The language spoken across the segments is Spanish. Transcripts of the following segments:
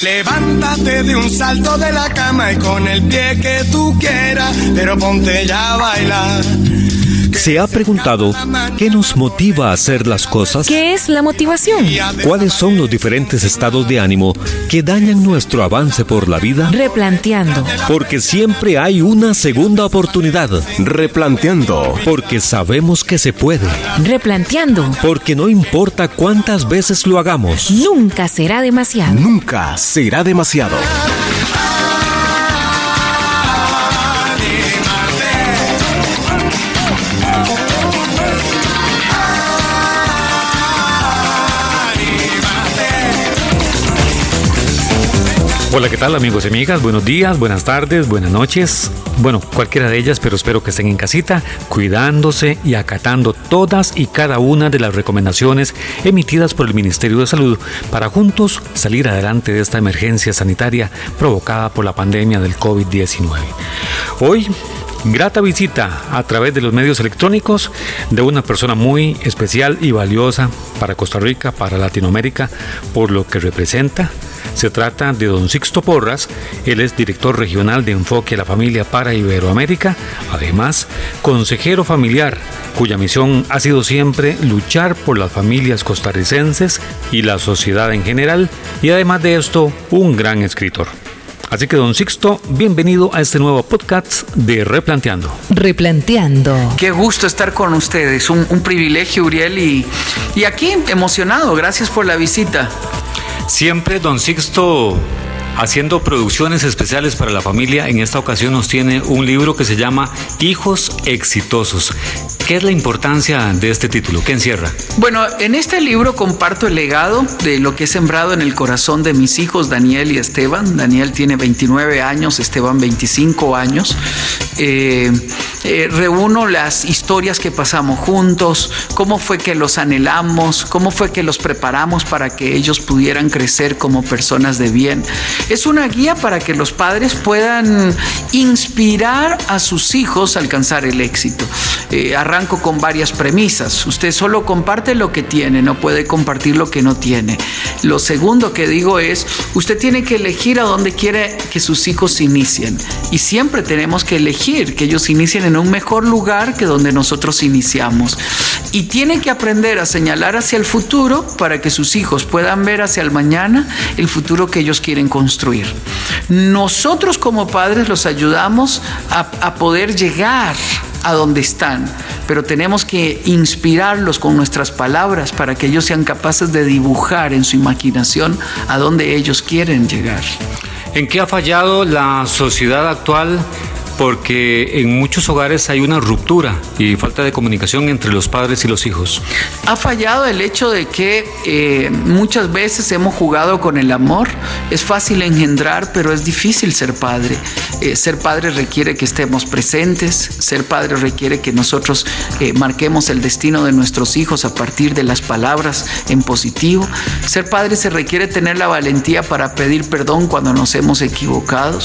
Levántate de un salto de la cama y con el pie que tú quieras, pero ponte ya a bailar. ¿Se ha preguntado qué nos motiva a hacer las cosas? ¿Qué es la motivación? ¿Cuáles son los diferentes estados de ánimo que dañan nuestro avance por la vida? Replanteando. Porque siempre hay una segunda oportunidad. Replanteando. Porque sabemos que se puede. Replanteando. Porque no importa cuántas veces lo hagamos. Nunca será demasiado. Nunca será demasiado. Hola, ¿qué tal amigos y amigas? Buenos días, buenas tardes, buenas noches. Bueno, cualquiera de ellas, pero espero que estén en casita, cuidándose y acatando todas y cada una de las recomendaciones emitidas por el Ministerio de Salud para juntos salir adelante de esta emergencia sanitaria provocada por la pandemia del COVID-19. Hoy grata visita a través de los medios electrónicos de una persona muy especial y valiosa para Costa Rica, para Latinoamérica, por lo que representa, se trata de don Sixto Porras, él es director regional de Enfoque a la Familia para Iberoamérica, además consejero familiar, cuya misión ha sido siempre luchar por las familias costarricenses y la sociedad en general, y además de esto, un gran escritor. Así que, don Sixto, bienvenido a este nuevo podcast de Replanteando. Replanteando. Qué gusto estar con ustedes, un, un privilegio, Uriel, y, y aquí emocionado. Gracias por la visita. Siempre don Sixto haciendo producciones especiales para la familia. En esta ocasión nos tiene un libro que se llama Hijos Exitosos. ¿Qué es la importancia de este título? ¿Qué encierra? Bueno, en este libro comparto el legado de lo que he sembrado en el corazón de mis hijos, Daniel y Esteban. Daniel tiene 29 años, Esteban 25 años. Eh, eh, reúno las historias que pasamos juntos, cómo fue que los anhelamos, cómo fue que los preparamos para que ellos pudieran crecer como personas de bien. Es una guía para que los padres puedan inspirar a sus hijos a alcanzar el éxito. Eh, con varias premisas. Usted solo comparte lo que tiene, no puede compartir lo que no tiene. Lo segundo que digo es, usted tiene que elegir a dónde quiere que sus hijos inicien. Y siempre tenemos que elegir que ellos inicien en un mejor lugar que donde nosotros iniciamos. Y tiene que aprender a señalar hacia el futuro para que sus hijos puedan ver hacia el mañana el futuro que ellos quieren construir. Nosotros como padres los ayudamos a, a poder llegar a donde están, pero tenemos que inspirarlos con nuestras palabras para que ellos sean capaces de dibujar en su imaginación a donde ellos quieren llegar. ¿En qué ha fallado la sociedad actual porque en muchos hogares hay una ruptura y falta de comunicación entre los padres y los hijos. Ha fallado el hecho de que eh, muchas veces hemos jugado con el amor. Es fácil engendrar, pero es difícil ser padre. Eh, ser padre requiere que estemos presentes, ser padre requiere que nosotros eh, marquemos el destino de nuestros hijos a partir de las palabras en positivo. Ser padre se requiere tener la valentía para pedir perdón cuando nos hemos equivocado.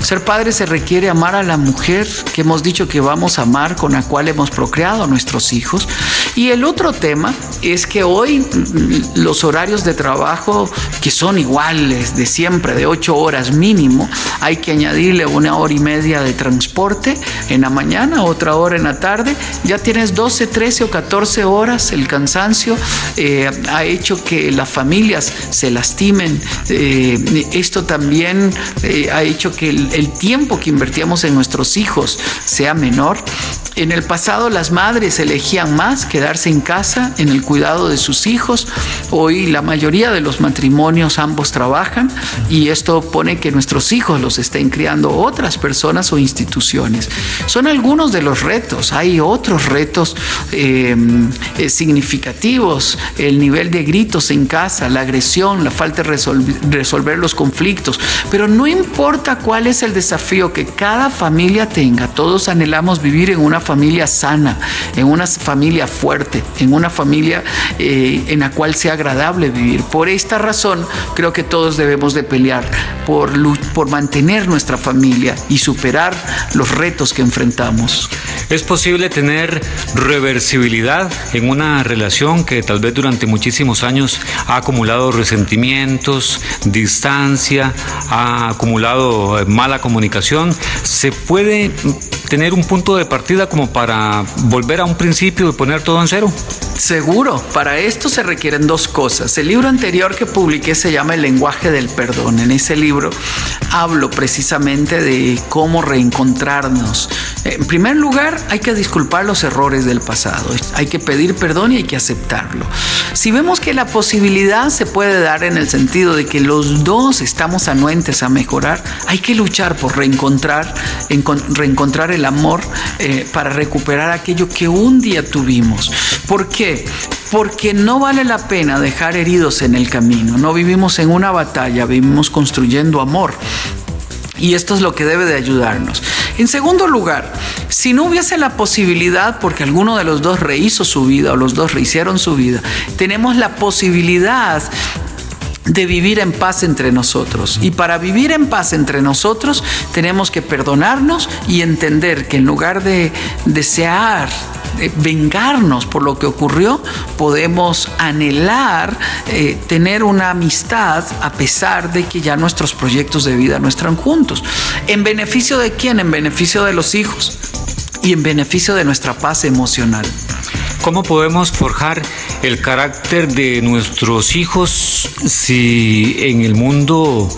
Ser padre se requiere amar a la mujer que hemos dicho que vamos a amar, con la cual hemos procreado a nuestros hijos. Y el otro tema es que hoy mm, los horarios de trabajo, que son iguales de siempre, de ocho horas mínimo, hay que añadirle una hora y media de transporte en la mañana, otra hora en la tarde. Ya tienes 12, 13 o 14 horas. El cansancio eh, ha hecho que las familias se lastimen. Eh, esto también eh, ha hecho que el, el tiempo que invertíamos en nuestro nuestros hijos sea menor. En el pasado las madres elegían más quedarse en casa en el cuidado de sus hijos. Hoy la mayoría de los matrimonios ambos trabajan y esto pone que nuestros hijos los estén criando otras personas o instituciones. Son algunos de los retos. Hay otros retos eh, eh, significativos. El nivel de gritos en casa, la agresión, la falta de resolver, los conflictos. Pero no importa cuál es el desafío que cada familia tenga, todos anhelamos vivir en una familia sana, en una familia fuerte, en una familia eh, en la cual sea agradable vivir. Por esta razón, creo que todos debemos de pelear por, por mantener nuestra familia y superar los retos que enfrentamos. ¿Es posible tener reversibilidad en una relación que tal vez durante muchísimos años ha acumulado resentimientos, distancia, ha acumulado mala comunicación? ¿Se puede tener un punto de partida como para volver a un principio y poner todo en cero? Seguro, para esto se requieren dos cosas. El libro anterior que publiqué se llama El lenguaje del perdón. En ese libro hablo precisamente de cómo reencontrarnos. En primer lugar, hay que disculpar los errores del pasado. Hay que pedir perdón y hay que aceptarlo. Si vemos que la posibilidad se puede dar en el sentido de que los dos estamos anuentes a mejorar, hay que luchar por reencontrar, reencontrar el amor eh, para recuperar aquello que un día tuvimos. ¿Por qué? Porque no vale la pena dejar heridos en el camino. No vivimos en una batalla, vivimos construyendo amor. Y esto es lo que debe de ayudarnos. En segundo lugar, si no hubiese la posibilidad, porque alguno de los dos rehizo su vida o los dos rehicieron su vida, tenemos la posibilidad de vivir en paz entre nosotros. Y para vivir en paz entre nosotros tenemos que perdonarnos y entender que en lugar de desear vengarnos por lo que ocurrió, podemos anhelar eh, tener una amistad a pesar de que ya nuestros proyectos de vida no están juntos. ¿En beneficio de quién? En beneficio de los hijos y en beneficio de nuestra paz emocional. ¿Cómo podemos forjar el carácter de nuestros hijos si en el mundo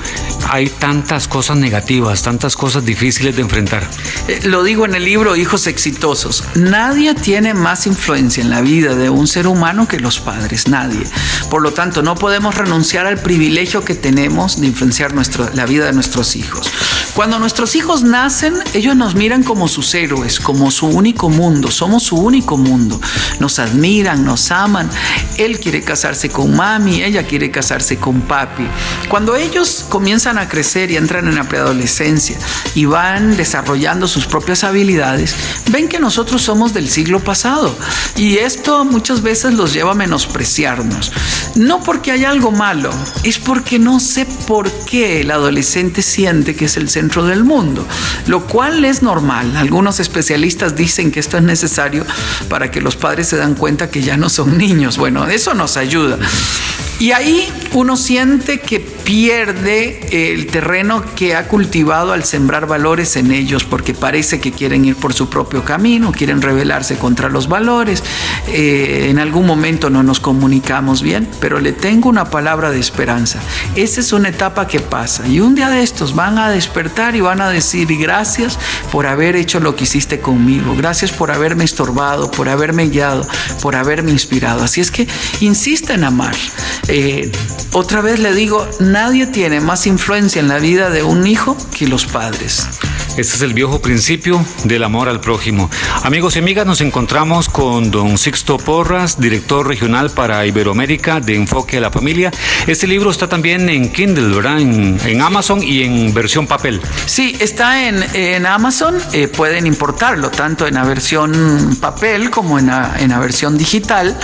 hay tantas cosas negativas, tantas cosas difíciles de enfrentar? Eh, lo digo en el libro Hijos Exitosos. Nadie tiene más influencia en la vida de un ser humano que los padres, nadie. Por lo tanto, no podemos renunciar al privilegio que tenemos de influenciar la vida de nuestros hijos. Cuando nuestros hijos nacen, ellos nos miran como sus héroes, como su único mundo, somos su único mundo. Nos admiran, nos aman. Él quiere casarse con mami, ella quiere casarse con papi. Cuando ellos comienzan a crecer y entran en la preadolescencia y van desarrollando sus propias habilidades, ven que nosotros somos del siglo pasado. Y esto muchas veces los lleva a menospreciarnos. No porque hay algo malo, es porque no sé por qué el adolescente siente que es el centro del mundo, lo cual es normal. Algunos especialistas dicen que esto es necesario para que los padres se dan cuenta que ya no son niños. Bueno, eso nos ayuda. Y ahí uno siente que pierde el terreno que ha cultivado al sembrar valores en ellos, porque parece que quieren ir por su propio camino, quieren rebelarse contra los valores. Eh, en algún momento no nos comunicamos bien, pero le tengo una palabra de esperanza. Esa es una etapa que pasa y un día de estos van a despertar y van a decir gracias por haber hecho lo que hiciste conmigo, gracias por haberme estorbado, por haberme guiado, por haberme inspirado. Así es que insista en amar. Eh, otra vez le digo, nadie tiene más influencia en la vida de un hijo que los padres. Este es el viejo principio del amor al prójimo. Amigos y amigas, nos encontramos con don Sixto Porras, director regional para Iberoamérica de Enfoque a la Familia. Este libro está también en Kindle, ¿verdad? En, Amazon y en versión papel. Sí, está en, Amazon. Eh, pueden importarlo tanto en la versión papel como en en la versión digital.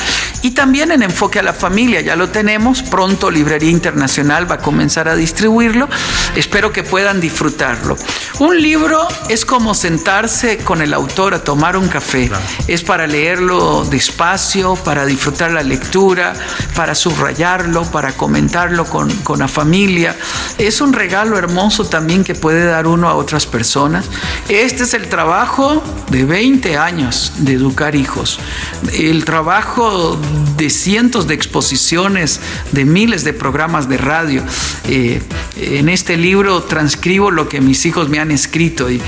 Y también en Enfoque a la Familia. Ya lo tenemos. Pronto Librería Internacional va a comenzar a distribuirlo. Espero que puedan disfrutarlo. Un libro libro es como sentarse con el autor a tomar un café. Es para leerlo despacio, para disfrutar la lectura, para subrayarlo, para comentarlo con, con la familia. Es un regalo hermoso también que puede dar uno a otras personas. Este es el trabajo de 20 años de educar hijos. El trabajo de cientos de exposiciones, de miles de programas de radio. Eh, en este libro transcribo lo que mis hijos me han escrito y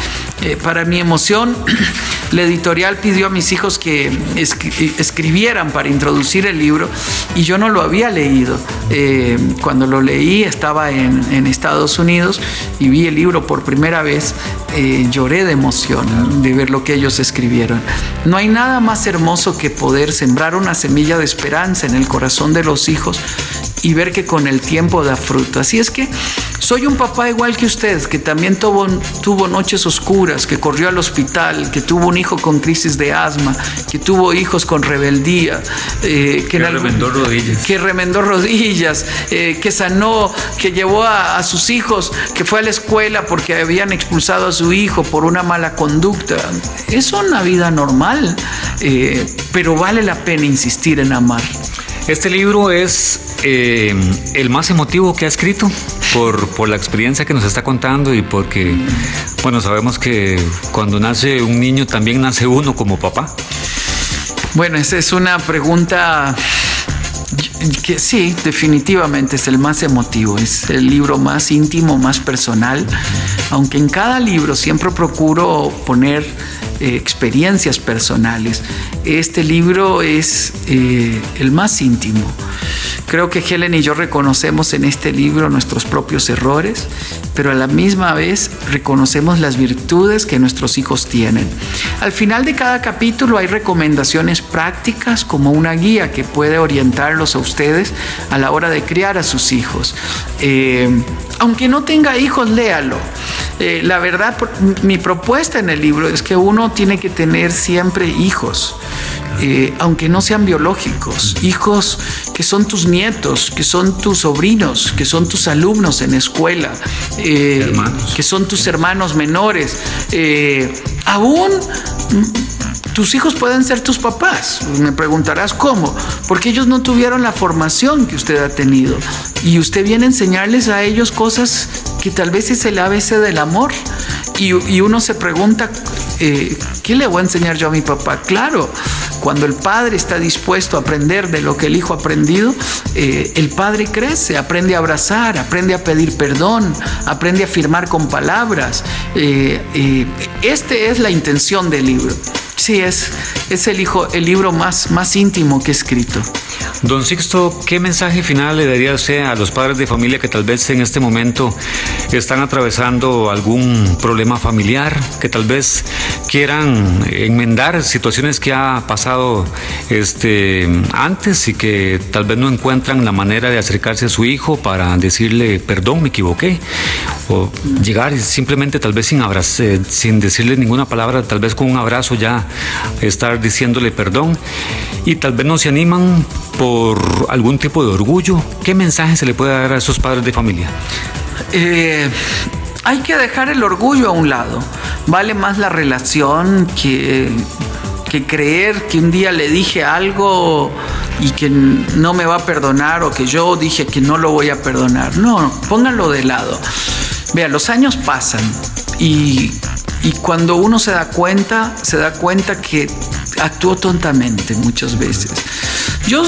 eh, para mi emoción, la editorial pidió a mis hijos que escribieran para introducir el libro y yo no lo había leído. Eh, cuando lo leí estaba en, Estados Unidos y vi el libro por primera vez, eh, lloré de emoción de ver lo que ellos escribieron. No hay nada más hermoso que poder sembrar una semilla de esperanza en el corazón de los hijos y ver que con el tiempo da fruto. Así es que Soy un papá igual que usted, que también tuvo, tuvo noches oscuras, que corrió al hospital, que tuvo un hijo con crisis de asma, que tuvo hijos con rebeldía, eh, que, remendó rodillas. Que remendó rodillas, eh, que sanó, que llevó a, sus hijos, que fue a la escuela porque habían expulsado a su hijo por una mala conducta. Es una vida normal, eh, pero vale la pena insistir en amar. Este libro es eh, el más emotivo que ha escrito por, por, la experiencia que nos está contando y porque, bueno, sabemos que cuando nace un niño también nace uno como papá. Bueno, esa es una pregunta que sí, definitivamente es el más emotivo, es el libro más íntimo, más personal, aunque en cada libro siempre procuro poner eh, experiencias personales. Este libro es eh, el más íntimo. Creo que Helen y yo reconocemos en este libro nuestros propios errores, pero a la misma vez reconocemos las virtudes que nuestros hijos tienen. Al final de cada capítulo hay recomendaciones prácticas como una guía que puede orientarlos a ustedes a la hora de criar a sus hijos. Eh, aunque no tenga hijos, léalo. Eh, la verdad, mi propuesta en el libro es que uno tiene que tener siempre hijos. Eh, aunque no sean biológicos, hijos que son tus nietos, que son tus sobrinos, que son tus alumnos en escuela, eh, que son tus hermanos menores, aún tus hijos pueden ser tus papás. Me preguntarás cómo, porque ellos no tuvieron la formación que usted ha tenido y usted viene a enseñarles a ellos cosas que tal vez es el ABC del amor. Y, uno se pregunta, eh, ¿qué le voy a enseñar yo a mi papá? Claro, cuando el padre está dispuesto a aprender de lo que el hijo ha aprendido, eh, el padre crece, aprende a abrazar, aprende a pedir perdón, aprende a firmar con palabras. Eh, esta es la intención del libro. Sí, es, es el, hijo, el libro más, más íntimo que he escrito. Don Sixto, ¿qué mensaje final le daría usted a los padres de familia que tal vez en este momento están atravesando algún problema familiar, que tal vez quieran enmendar situaciones que ha pasado este, antes y que tal vez no encuentran la manera de acercarse a su hijo para decirle perdón, me equivoqué? O llegar simplemente tal vez sin, abrazar, sin decirle ninguna palabra, tal vez con un abrazo ya estar diciéndole perdón y tal vez no se animan por algún tipo de orgullo. ¿Qué mensaje se le puede dar a esos padres de familia? Eh, hay que dejar el orgullo a un lado. Vale más la relación que, que creer que un día le dije algo y que no me va a perdonar o que yo dije que no lo voy a perdonar. No, pónganlo de lado. Vea, los años pasan y y cuando uno se da cuenta, se da cuenta que actuó tontamente muchas veces. Yo,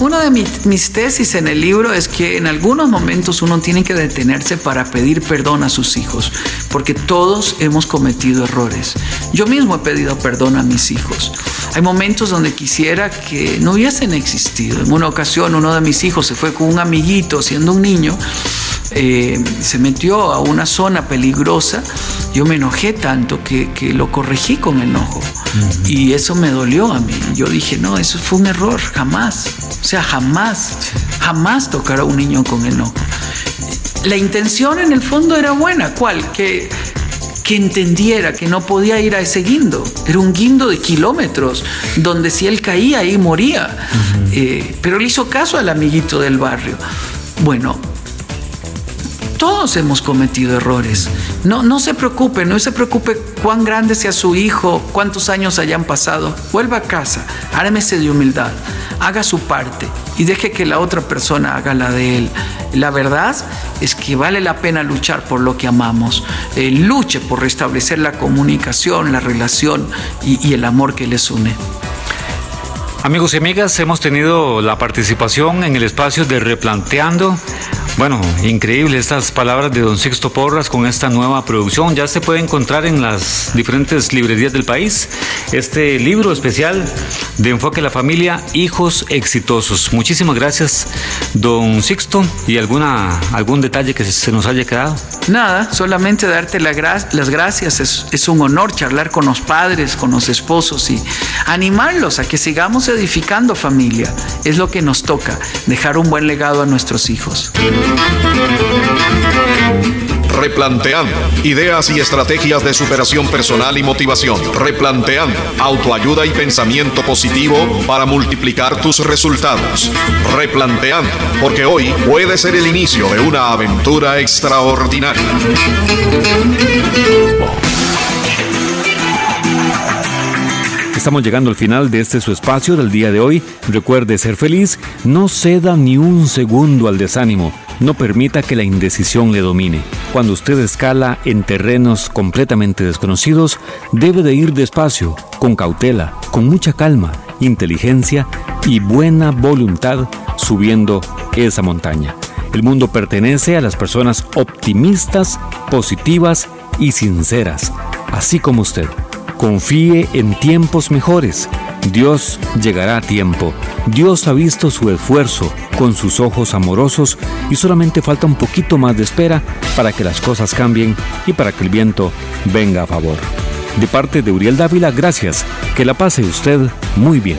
una de mis, tesis en el libro es que en algunos momentos uno tiene que detenerse para pedir perdón a sus hijos, porque todos hemos cometido errores. Yo mismo he pedido perdón a mis hijos. Hay momentos donde quisiera que no hubiesen existido. En una ocasión uno de mis hijos se fue con un amiguito siendo un niño eh, se metió a una zona peligrosa, yo me enojé tanto que, lo corregí con enojo. Y eso me dolió a mí. Yo dije, no, eso fue un error, jamás. O sea, jamás, jamás tocar a un niño con enojo. La intención en el fondo era buena. ¿Cuál? Que que entendiera que no podía ir a ese guindo. Era un guindo de kilómetros, donde si él caía ahí moría. Eh, pero le hizo caso al amiguito del barrio. Bueno, todos hemos cometido errores. No, no se preocupe, no se preocupe cuán grande sea su hijo, cuántos años hayan pasado. Vuelva a casa, ármese de humildad, haga su parte y deje que la otra persona haga la de él. La verdad es que vale la pena luchar por lo que amamos. Eh, luche por restablecer la comunicación, la relación y el amor que les une. Amigos y amigas, hemos tenido la participación en el espacio de Replanteando bueno, increíble estas palabras de don Sixto Porras con esta nueva producción. Ya se puede encontrar en las diferentes librerías del país este libro especial de Enfoque a la Familia, Hijos Exitosos. Muchísimas gracias, don Sixto. ¿Y alguna, algún detalle que se nos haya quedado? Nada, solamente darte las gracias. Es, es un honor charlar con los padres, con los esposos y animarlos a que sigamos edificando familia. Es lo que nos toca, dejar un buen legado a nuestros hijos. Replanteando. Ideas y estrategias de superación personal y motivación. Replanteando. Autoayuda y pensamiento positivo para multiplicar tus resultados. Replanteando. Porque hoy puede ser el inicio de una aventura extraordinaria. Estamos llegando al final de este su espacio del día de hoy. Recuerde ser feliz, no ceda ni un segundo al desánimo, no permita que la indecisión le domine. Cuando usted escala en terrenos completamente desconocidos, debe de ir despacio, con cautela, con mucha calma, inteligencia y buena voluntad subiendo esa montaña. El mundo pertenece a las personas optimistas, positivas y sinceras, así como usted. Confíe en tiempos mejores. Dios llegará a tiempo. Dios ha visto su esfuerzo con sus ojos amorosos y solamente falta un poquito más de espera para que las cosas cambien y para que el viento venga a favor. De parte de Uriel Dávila, gracias. Que la pase usted muy bien.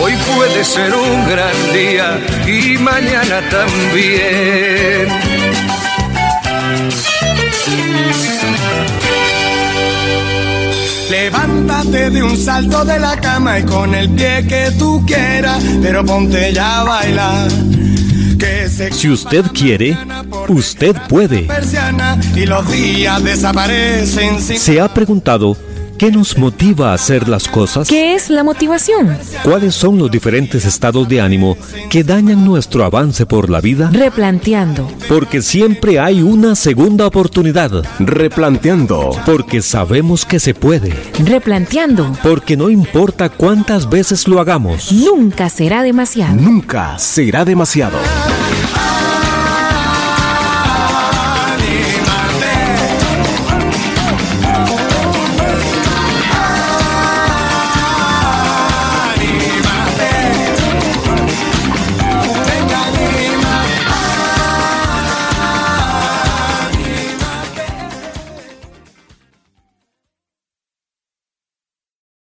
Hoy puede ser un gran día y mañana también. Levántate de un salto de la cama y con el pie que tú quieras, pero ponte ya a bailar. Que se Si usted quiere, usted puede. persiana y los días desaparecen sin ¿Se ha preguntado qué nos motiva a hacer las cosas? ¿Qué es la motivación? ¿Cuáles son los diferentes estados de ánimo que dañan nuestro avance por la vida? Replanteando. Porque siempre hay una segunda oportunidad. Replanteando. Porque sabemos que se puede. Replanteando. Porque no importa cuántas veces lo hagamos. Nunca será demasiado. Nunca será demasiado.